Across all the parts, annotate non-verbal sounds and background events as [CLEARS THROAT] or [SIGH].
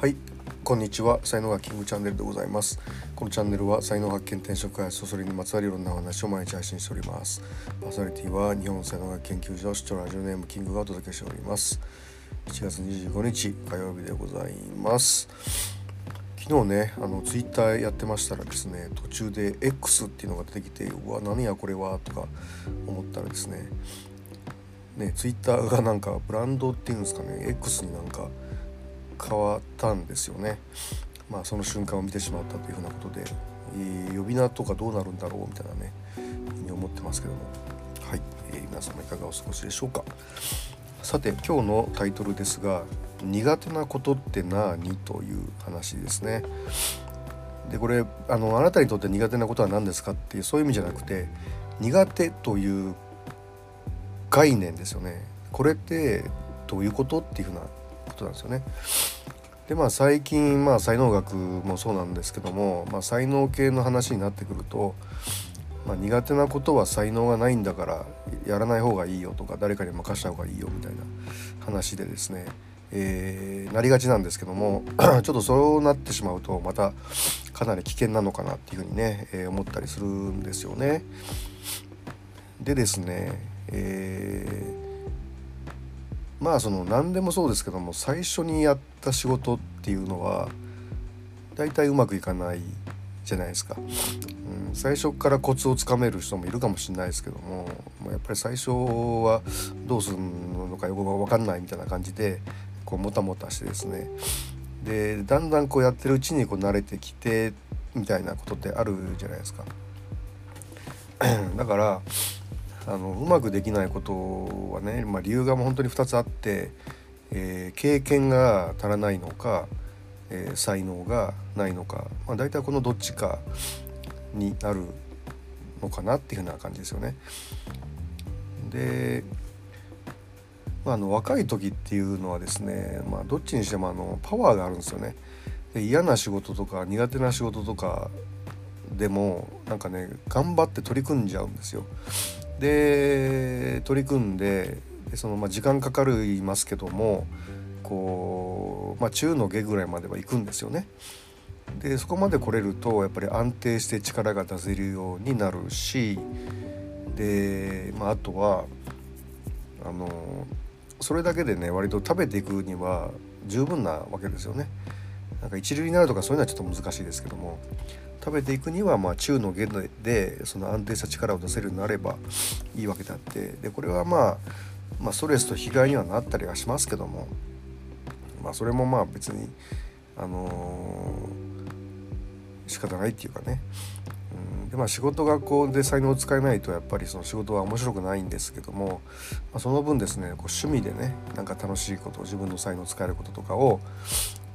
はいこんにちは。才能がキングチャンネルでございます。このチャンネルは才能発見転職開発それにまつわるいろんな話を毎日配信しております。パーソナリティは日本才能学研究所視聴ラジオネームキングがお届けしております。7月25日火曜日でございます。昨日ねあのツイッターやってましたらですね途中で X っていうのが出てきてうわ何やこれはとか思ったらですねねツイッターがなんかブランドっていうんですかね X になんか変わったんですよね。まあ、その瞬間を見てしまったというふうなことで、え、呼び名とかどうなるんだろうみたいなねに思ってますけどもはい、えー、皆様いかがお過ごしでしょうかさて今日のタイトルですが「苦手なことって何?」という話ですね。でこれあのあなたにとって苦手なことは何ですかっていうそういう意味じゃなくて苦手という概念ですよね。これってどういうことっていうふうなことなんですよね。でまあ最近まあ才能学もそうなんですけども、まあ、才能系の話になってくると、まあ、苦手なことは才能がないんだからやらない方がいいよとか誰かに任した方がいいよみたいな話でですね、えー、なりがちなんですけども [CLEARS THROAT] ちょっとそうなってしまうとまたかなり危険なのかなっていうふうにね、えー、思ったりするんですよね。でですね、えーまあその何でもそうですけども最初にやった仕事っていうのは大体うまくいかないじゃないですか、うん、最初からコツをつかめる人もいるかもしれないですけどもやっぱり最初はどうするのかよく分かんないみたいな感じでこうもたもたしてですねでだんだんこうやってるうちにこう慣れてきてみたいなことってあるじゃないですか。[CLEARS THROAT] だからあのうまくできないことはね、まあ、理由がもう本当に2つあって、えー、経験が足らないのか、えー、才能がないのか、まあ、大体このどっちかになるのかなっていうふうな感じですよね。で、まあ、あの若い時っていうのはですね、まあ、どっちにしてもあのパワーがあるんですよね。で嫌な仕事とか苦手な仕事とかでもなんかね頑張って取り組んじゃうんですよ。で取り組んでその、まあ、時間かかりますけどもこう、まあ、中の下ぐらいまでは行くんですよね。でそこまで来れるとやっぱり安定して力が出せるようになるしで、まあ、あとはあのそれだけでね割と食べていくには十分なわけですよね。なんか一流になるとかそういうのはちょっと難しいですけども食べていくにはまあ中の下でその安定した力を出せるようになればいいわけであってでこれはまあまあ、ストレスと被害にはなったりはしますけども、まあ、それもまあ別に、あのー、仕方ないっていうかね、でまあ仕事がこうで才能を使えないとやっぱりその仕事は面白くないんですけども、まあ、その分ですねこう趣味でねなんか楽しいこと自分の才能を使えることとかを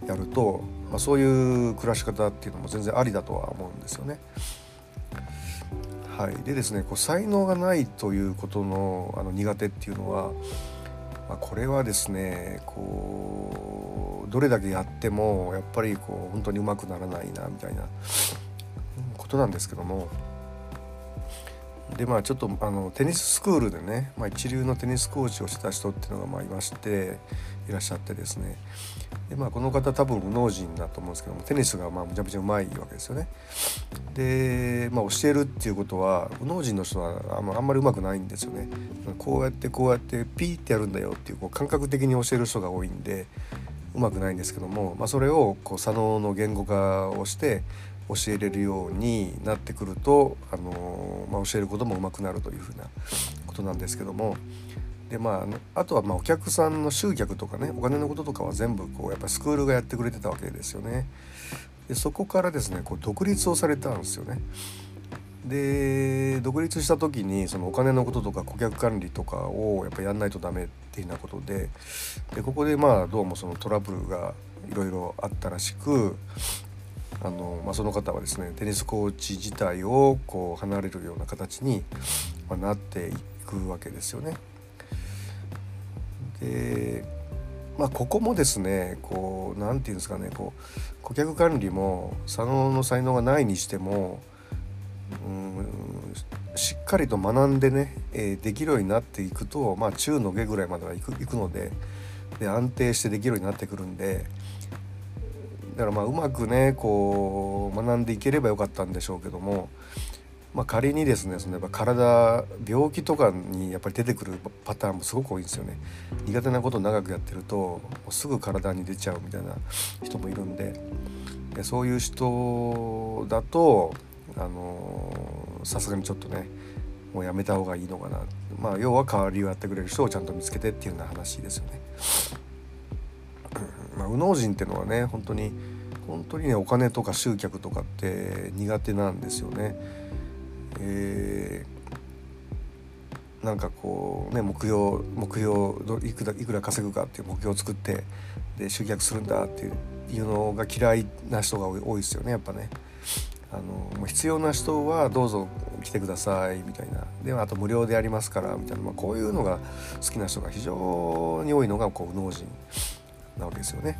やると、まあ、そういう暮らし方っていうのも全然ありだとは思うんですよね。はい、でですねこう才能がないということのあの苦手っていうのは、まあ、これはですねこうどれだけやってもやっぱりこう本当にうまくならないなみたいなことなんですけどもでまあちょっとあのテニススクールでね、まあ、一流のテニスコーチをした人っていうのがまあいましていらっしゃってですねでまあこの方多分無能人だと思うんですけどもテニスがまあむちゃむちゃうまいわけですよね。でまあ教えるっていうことは無能人の人はあんまあんまりうまくないんですよね。こうやってこうやってピーってやるんだよっていうこう感覚的に教える人が多いんでうまくないんですけども、まあ、それをこう左脳の言語化をして教えれるようになってくると、あのまあ、教えることもうまくなるというふうなことなんですけどもでまああとはまあお客さんの集客とかねお金のこととかは全部こうやっぱスクールがやってくれてたわけですよね。でそこからですねこう独立をされたんですよね。で独立した時にそのお金のこととか顧客管理とかをやっぱやんないとダメっていうようなことででここでまあどうもそのトラブルがいろいろあったらしくあの、まあ、その方はですねテニスコーチ自体をこう離れるような形に、まなっていくわけですよね。でまあここもですねこう何て言うんですかねこう顧客管理も左脳の才能がないにしてもうんしっかりと学んでね、え、できるようになっていくと、まあ、中の下ぐらいまではいくいくのでで安定してできるようになってくるんでだからまあうまくねこう学んでいければよかったんでしょうけども、まあ、仮にですねそのやっぱ体病気とかにやっぱり出てくるパターンもすごく多いんですよね苦手なことを長くやってるとすぐ体に出ちゃうみたいな人もいるんででそういう人だとあのさすがにちょっとねもうやめた方がいいのかなまあ要は代わりをやってくれる人をちゃんと見つけてっていうような話ですよね。まあ、右脳人っていうのはね本当に本当にねお金とか集客とかって苦手なんですよね。えー、なんかこうね目標目標いくらいくら稼ぐかっていう目標を作ってで集客するんだっていうのが嫌いな人が多いですよねやっぱね。あの必要な人はどうぞ来てくださいみたいなであと無料でやりますからみたいな、まあ、こういうのが好きな人が非常に多いのがこう右脳人なわけですよね。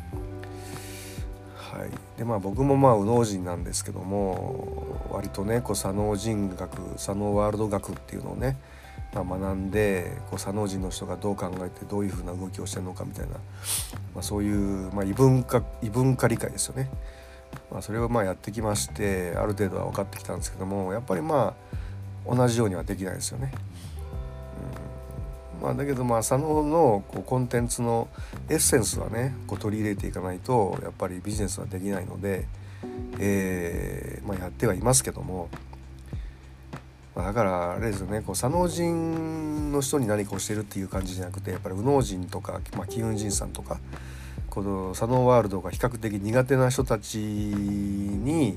はい、でまあ僕もまあ右脳人なんですけども割とねこう左脳人学左脳ワールド学っていうのをね、まあ、学んでこう左脳人の人がどう考えてどういうふうな動きをしてるのかみたいな、まあ、そういう、まあ、異文化異文化理解ですよね。まあ、それをまあやってきましてある程度は分かってきたんですけどもやっぱりまあ同じようにはできないですよね。まあ、だけどまあ佐野のこうコンテンツのエッセンスはねこう取り入れていかないとやっぱりビジネスはできないので、えーまあ、やってはいますけども、まあ、だからあれですよねこう左脳人の人に何かをしてるっていう感じじゃなくてやっぱり右脳人とか、まあ、金運人さんとかこの左脳ワールドが比較的苦手な人たちに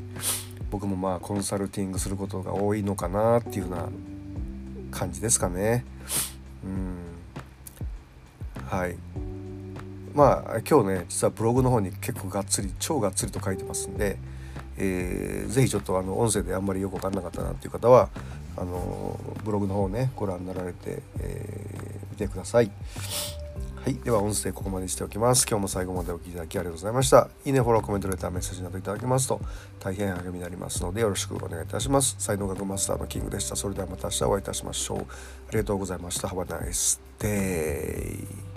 僕もまあコンサルティングすることが多いのかなっていうような感じですかね。はいまあ今日ね実はブログの方に結構がっつり超がっつりと書いてますんで、えー、ぜひちょっとあの音声であんまりよく分かんなかったなっていう方はあのブログの方ねご覧になられて、えー、見てください。はい。では音声ここまでしておきます。今日も最後までお聴きいただきありがとうございました。いいね、フォロー、コメント、レター、メッセージなどいただけますと大変励みになりますのでよろしくお願いいたします。才能学マスターのキングでした。それではまた明日お会いいたしましょう。ありがとうございました。Have a nice day.